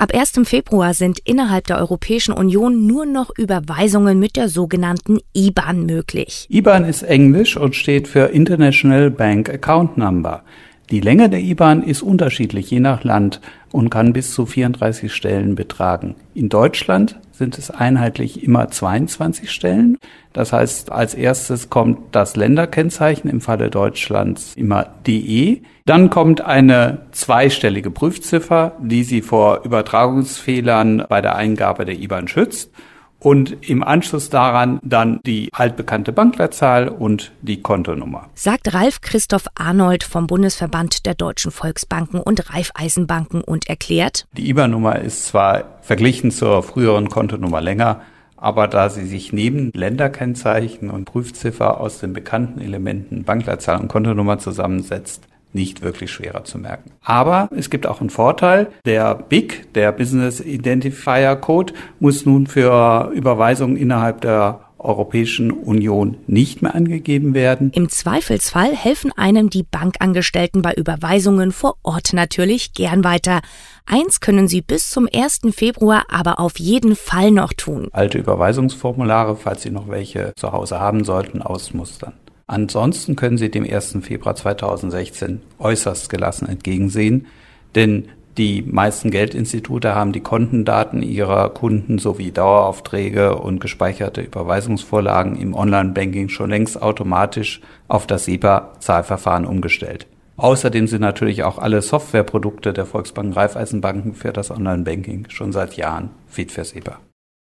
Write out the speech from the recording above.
Ab 1. Februar sind innerhalb der Europäischen Union nur noch Überweisungen mit der sogenannten IBAN möglich. IBAN ist Englisch und steht für International Bank Account Number. Die Länge der IBAN ist unterschiedlich je nach Land und kann bis zu 34 Stellen betragen. In Deutschland sind es einheitlich immer 22 Stellen. Das heißt, als erstes kommt das Länderkennzeichen, im Falle Deutschlands immer DE. Dann kommt eine zweistellige Prüfziffer, die Sie vor Übertragungsfehlern bei der Eingabe der IBAN schützt und im Anschluss daran dann die altbekannte Bankleitzahl und die Kontonummer. Sagt Ralf Christoph Arnold vom Bundesverband der Deutschen Volksbanken und Raiffeisenbanken und erklärt, die IBAN-Nummer ist zwar verglichen zur früheren Kontonummer länger, aber da sie sich neben Länderkennzeichen und Prüfziffer aus den bekannten Elementen Bankleitzahl und Kontonummer zusammensetzt, nicht wirklich schwerer zu merken. Aber es gibt auch einen Vorteil. Der BIC, der Business Identifier Code, muss nun für Überweisungen innerhalb der Europäischen Union nicht mehr angegeben werden. Im Zweifelsfall helfen einem die Bankangestellten bei Überweisungen vor Ort natürlich gern weiter. Eins können sie bis zum 1. Februar aber auf jeden Fall noch tun. Alte Überweisungsformulare, falls Sie noch welche zu Hause haben sollten, ausmustern. Ansonsten können Sie dem 1. Februar 2016 äußerst gelassen entgegensehen, denn die meisten Geldinstitute haben die Kontendaten ihrer Kunden sowie Daueraufträge und gespeicherte Überweisungsvorlagen im Online-Banking schon längst automatisch auf das SEPA-Zahlverfahren umgestellt. Außerdem sind natürlich auch alle Softwareprodukte der Volksbanken Raiffeisenbanken für das Online-Banking schon seit Jahren fit für SEPA.